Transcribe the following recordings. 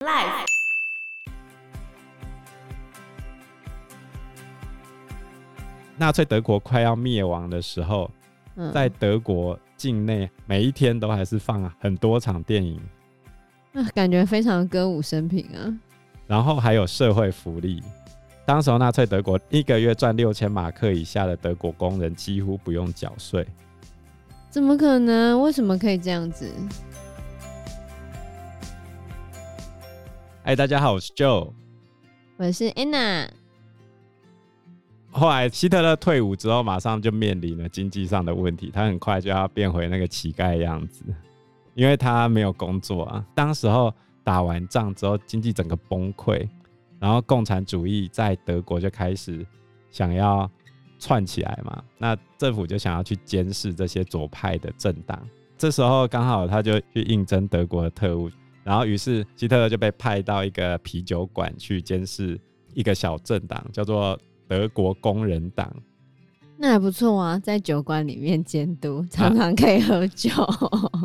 Life。纳粹德国快要灭亡的时候，嗯，在德国境内每一天都还是放很多场电影，那感觉非常歌舞升平啊。然后还有社会福利。当时纳粹德国一个月赚六千马克以下的德国工人几乎不用缴税。怎么可能？为什么可以这样子？哎，大家好，我是 Joe，我是 Anna。后来希特勒退伍之后，马上就面临了经济上的问题，他很快就要变回那个乞丐样子，因为他没有工作啊。当时候打完仗之后，经济整个崩溃，然后共产主义在德国就开始想要串起来嘛，那政府就想要去监视这些左派的政党。这时候刚好他就去应征德国的特务，然后于是希特勒就被派到一个啤酒馆去监视一个小政党，叫做。德国工人党，那还不错啊，在酒馆里面监督，常常可以喝酒。啊、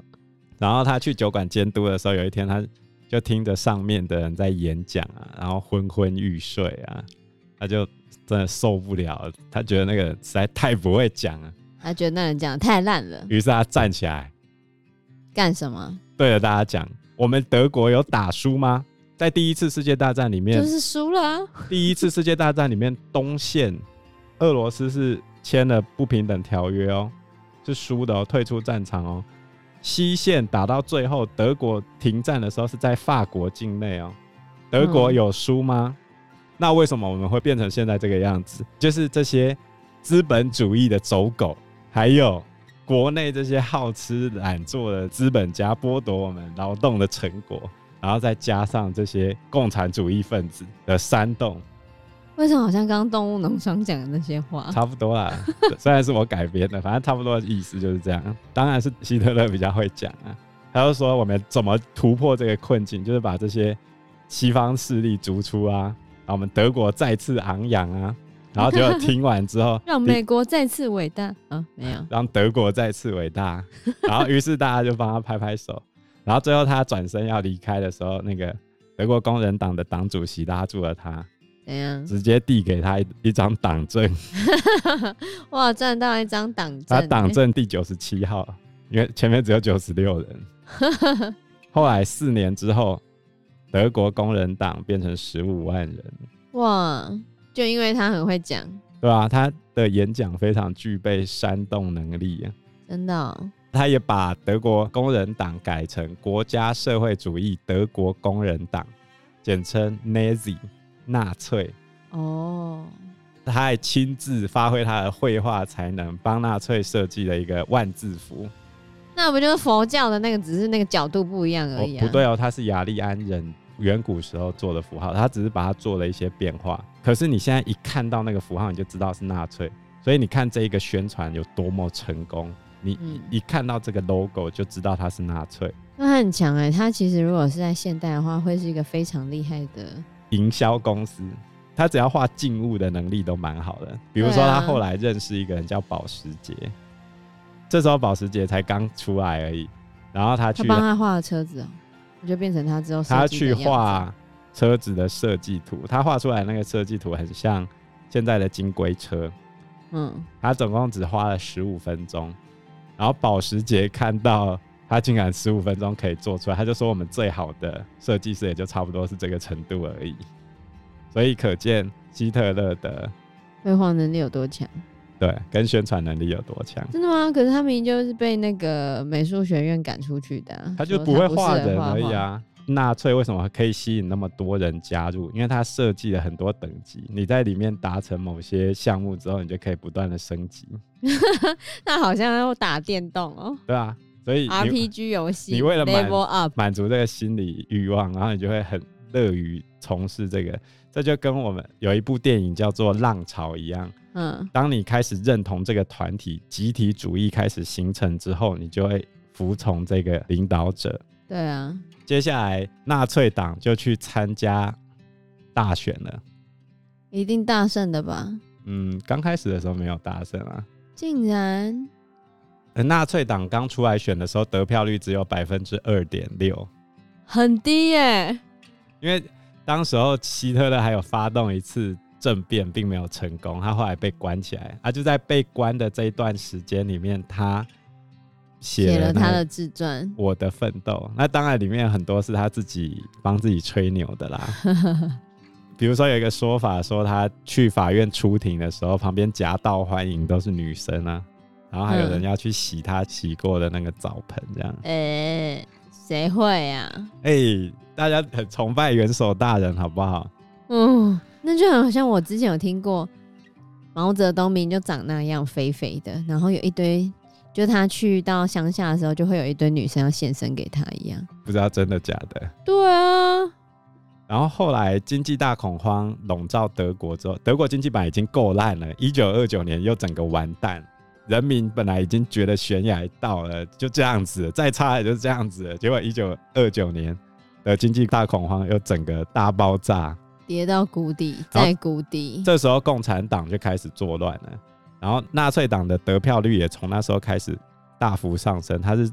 然后他去酒馆监督的时候，有一天他就听着上面的人在演讲啊，然后昏昏欲睡啊，他就真的受不了了，他觉得那个实在太不会讲了，他觉得那人讲的太烂了，于是他站起来干什么？对着大家讲：“我们德国有打输吗？”在第一次世界大战里面，就是输了、啊。第一次世界大战里面，东线俄罗斯是签了不平等条约哦，是输的哦，退出战场哦。西线打到最后，德国停战的时候是在法国境内哦。德国有输吗？嗯、那为什么我们会变成现在这个样子？就是这些资本主义的走狗，还有国内这些好吃懒做的资本家剥夺我们劳动的成果。然后再加上这些共产主义分子的煽动，为什么好像刚刚动物农场讲的那些话差不多啦？虽然是我改编的，反正差不多的意思就是这样。当然是希特勒比较会讲啊，他就说我们怎么突破这个困境，就是把这些西方势力逐出啊，然后我们德国再次昂扬啊，然后结果听完之后，让美国再次伟大啊，没有，让德国再次伟大，然后于是大家就帮他拍拍手。然后最后他转身要离开的时候，那个德国工人党的党主席拉住了他，怎样？直接递给他一一张党证。哇，赚到一张党证！他党证第九十七号，因为前面只有九十六人。后来四年之后，德国工人党变成十五万人。哇，就因为他很会讲，对啊，他的演讲非常具备煽动能力啊，真的哦。他也把德国工人党改成国家社会主义德国工人党，简称 Nazi 纳粹。哦，他还亲自发挥他的绘画才能，帮纳粹设计了一个万字符。那不就是佛教的那个，只是那个角度不一样而已啊？哦，不对哦，他是雅利安人远古时候做的符号，他只是把它做了一些变化。可是你现在一看到那个符号，你就知道是纳粹。所以你看这一个宣传有多么成功。你一看到这个 logo 就知道它是纳粹，那他很强哎、欸。他其实如果是在现代的话，会是一个非常厉害的营销公司。他只要画静物的能力都蛮好的。比如说，他后来认识一个人叫保时捷，啊、这时候保时捷才刚出来而已。然后他去帮他画了车子哦、喔，就变成他之后他去画车子的设计图。他画出来那个设计图很像现在的金龟车。嗯，他总共只花了十五分钟。然后保时捷看到他竟然十五分钟可以做出来，他就说我们最好的设计师也就差不多是这个程度而已。所以可见希特勒的绘画能力有多强，对，跟宣传能力有多强。真的吗？可是他明明就是被那个美术学院赶出去的，他就不会画人而已啊。纳粹为什么可以吸引那么多人加入？因为他设计了很多等级，你在里面达成某些项目之后，你就可以不断的升级。那好像要打电动哦。对啊，所以 RPG 游戏，你为了满满足这个心理欲望，然后你就会很乐于从事这个。这就跟我们有一部电影叫做《浪潮》一样。嗯，当你开始认同这个团体，集体主义开始形成之后，你就会服从这个领导者。对啊。接下来，纳粹党就去参加大选了，一定大胜的吧？嗯，刚开始的时候没有大胜啊，竟然。纳粹党刚出来选的时候，得票率只有百分之二点六，很低耶。因为当时候希特勒还有发动一次政变，并没有成功，他后来被关起来。啊，就在被关的这一段时间里面，他写了，了他的自传《我的奋斗》。那当然里面很多是他自己帮自己吹牛的啦。比如说有一个说法，说他去法院出庭的时候，旁边夹道欢迎都是女生啊，然后还有人要去洗他洗过的那个澡盆，这样。哎、欸，谁会啊？哎、欸，大家很崇拜元首大人，好不好？嗯，那就好像我之前有听过毛泽东明就长那样肥肥的，然后有一堆，就他去到乡下的时候，就会有一堆女生要献身给他一样。不知道真的假的？对啊。然后后来经济大恐慌笼罩德国之后，德国经济版已经够烂了。一九二九年又整个完蛋，人民本来已经觉得悬崖到了，就这样子，再差也就是这样子。结果一九二九年的经济大恐慌又整个大爆炸，跌到谷底，在谷底。这时候共产党就开始作乱了，然后纳粹党的得票率也从那时候开始大幅上升。他是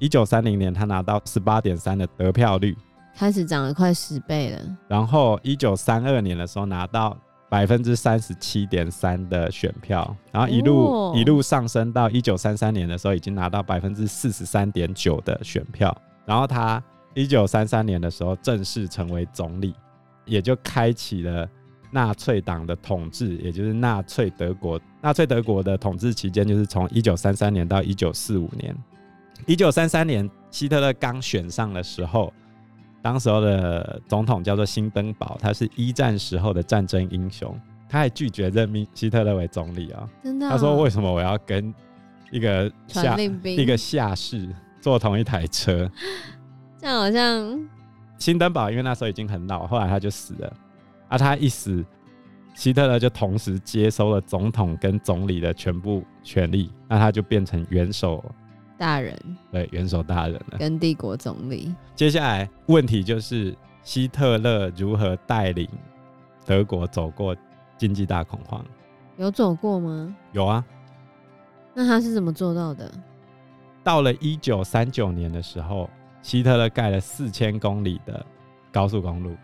一九三零年他拿到十八点三的得票率。开始涨了快十倍了，然后一九三二年的时候拿到百分之三十七点三的选票，然后一路、哦、一路上升到一九三三年的时候已经拿到百分之四十三点九的选票，然后他一九三三年的时候正式成为总理，也就开启了纳粹党的统治，也就是纳粹德国。纳粹德国的统治期间就是从一九三三年到一九四五年。一九三三年希特勒刚选上的时候。当时候的总统叫做辛登堡，他是一战时候的战争英雄，他还拒绝任命希特勒为总理啊、喔！真的、哦？他说：“为什么我要跟一个下一个下士坐同一台车？”这样好像辛登堡因为那时候已经很老，后来他就死了。啊，他一死，希特勒就同时接收了总统跟总理的全部权力，那他就变成元首。大人，对，元首大人了，跟帝国总理。接下来问题就是希特勒如何带领德国走过经济大恐慌？有走过吗？有啊。那他是怎么做到的？到了一九三九年的时候，希特勒盖了四千公里的高速公路。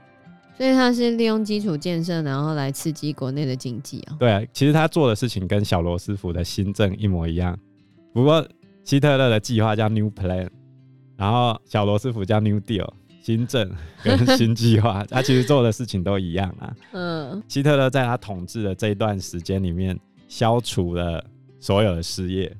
所以他是利用基础建设，然后来刺激国内的经济啊。对啊，其实他做的事情跟小罗斯福的新政一模一样，不过。希特勒的计划叫 New Plan，然后小罗斯福叫 New Deal，新政跟新计划，他其实做的事情都一样啊。嗯，希特勒在他统治的这一段时间里面，消除了所有的失业，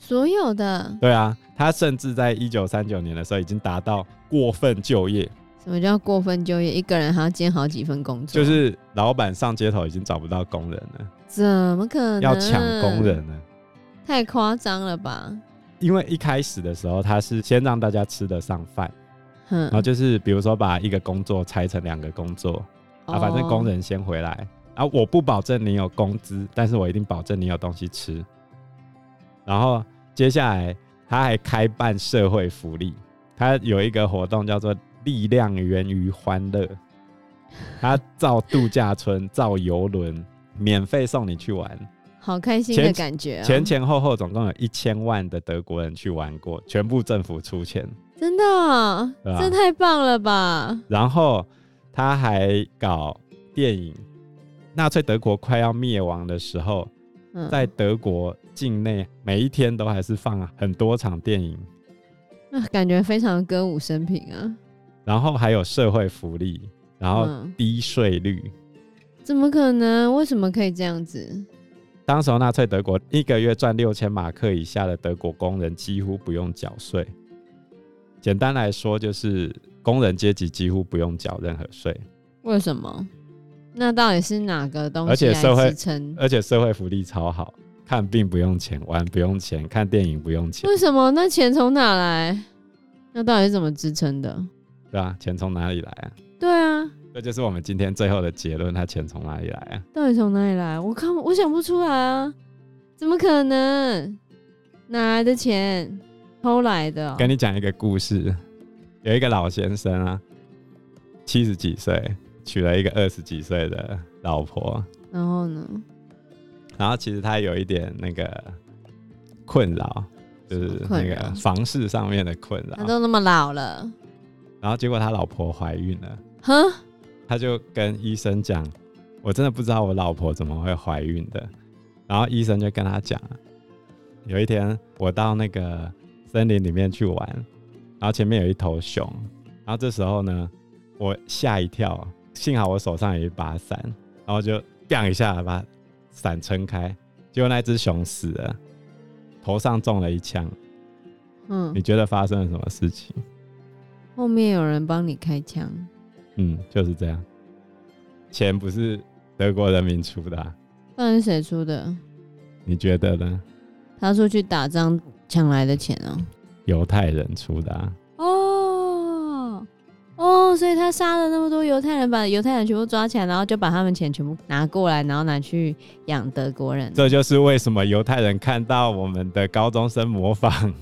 所有的。对啊，他甚至在一九三九年的时候已经达到过分就业。什么叫过分就业？一个人还要兼好几份工作？就是老板上街头已经找不到工人了，怎么可能？要抢工人呢？太夸张了吧！因为一开始的时候，他是先让大家吃得上饭，然后就是比如说把一个工作拆成两个工作，啊，反正工人先回来，啊，我不保证你有工资，但是我一定保证你有东西吃。然后接下来他还开办社会福利，他有一个活动叫做“力量源于欢乐”，他造度假村、造游轮，免费送你去玩。好开心的感觉、喔、前前后后总共有一千万的德国人去玩过，全部政府出钱，真的、喔，这太棒了吧！然后他还搞电影，纳粹德国快要灭亡的时候，嗯、在德国境内每一天都还是放很多场电影，那感觉非常歌舞升平啊。然后还有社会福利，然后低税率、嗯，怎么可能？为什么可以这样子？当时候纳粹德国一个月赚六千马克以下的德国工人几乎不用缴税。简单来说，就是工人阶级几乎不用缴任何税。为什么？那到底是哪个东西？而且社会，而且社会福利超好，看病不用钱，玩不用钱，看电影不用钱。为什么？那钱从哪来？那到底是怎么支撑的？对啊，钱从哪里来啊？对啊。这就是我们今天最后的结论，他钱从哪里来啊？到底从哪里来？我看我想不出来啊，怎么可能？哪来的钱？偷来的喔？跟你讲一个故事，有一个老先生啊，七十几岁，娶了一个二十几岁的老婆。然后呢？然后其实他有一点那个困扰，就是那个房事上面的困扰。他都那么老了。然后结果他老婆怀孕了，哼，他就跟医生讲：“我真的不知道我老婆怎么会怀孕的。”然后医生就跟他讲：“有一天我到那个森林里面去玩，然后前面有一头熊，然后这时候呢，我吓一跳，幸好我手上有一把伞，然后就 biang 一下把伞撑开，结果那只熊死了，头上中了一枪。嗯，你觉得发生了什么事情？”后面有人帮你开枪，嗯，就是这样。钱不是德国人民出的，啊，那是谁出的？你觉得呢？他出去打仗抢来的钱哦，犹太人出的，啊。所以他杀了那么多犹太人，把犹太人全部抓起来，然后就把他们钱全部拿过来，然后拿去养德国人。这就是为什么犹太人看到我们的高中生模仿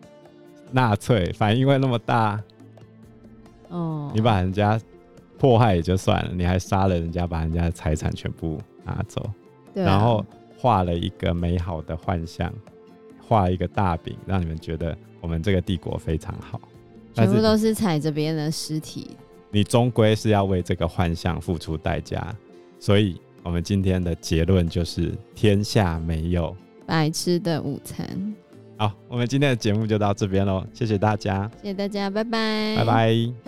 纳粹，反应会那么大。哦，你把人家迫害也就算了，你还杀了人家，把人家的财产全部拿走，对啊，然后画了一个美好的幻象，画一个大饼，让你们觉得我们这个帝国非常好，全部都是踩着别人的尸体，你终归是要为这个幻象付出代价，所以我们今天的结论就是：天下没有白吃的午餐。好，我们今天的节目就到这边喽，谢谢大家，谢谢大家，拜拜，拜拜。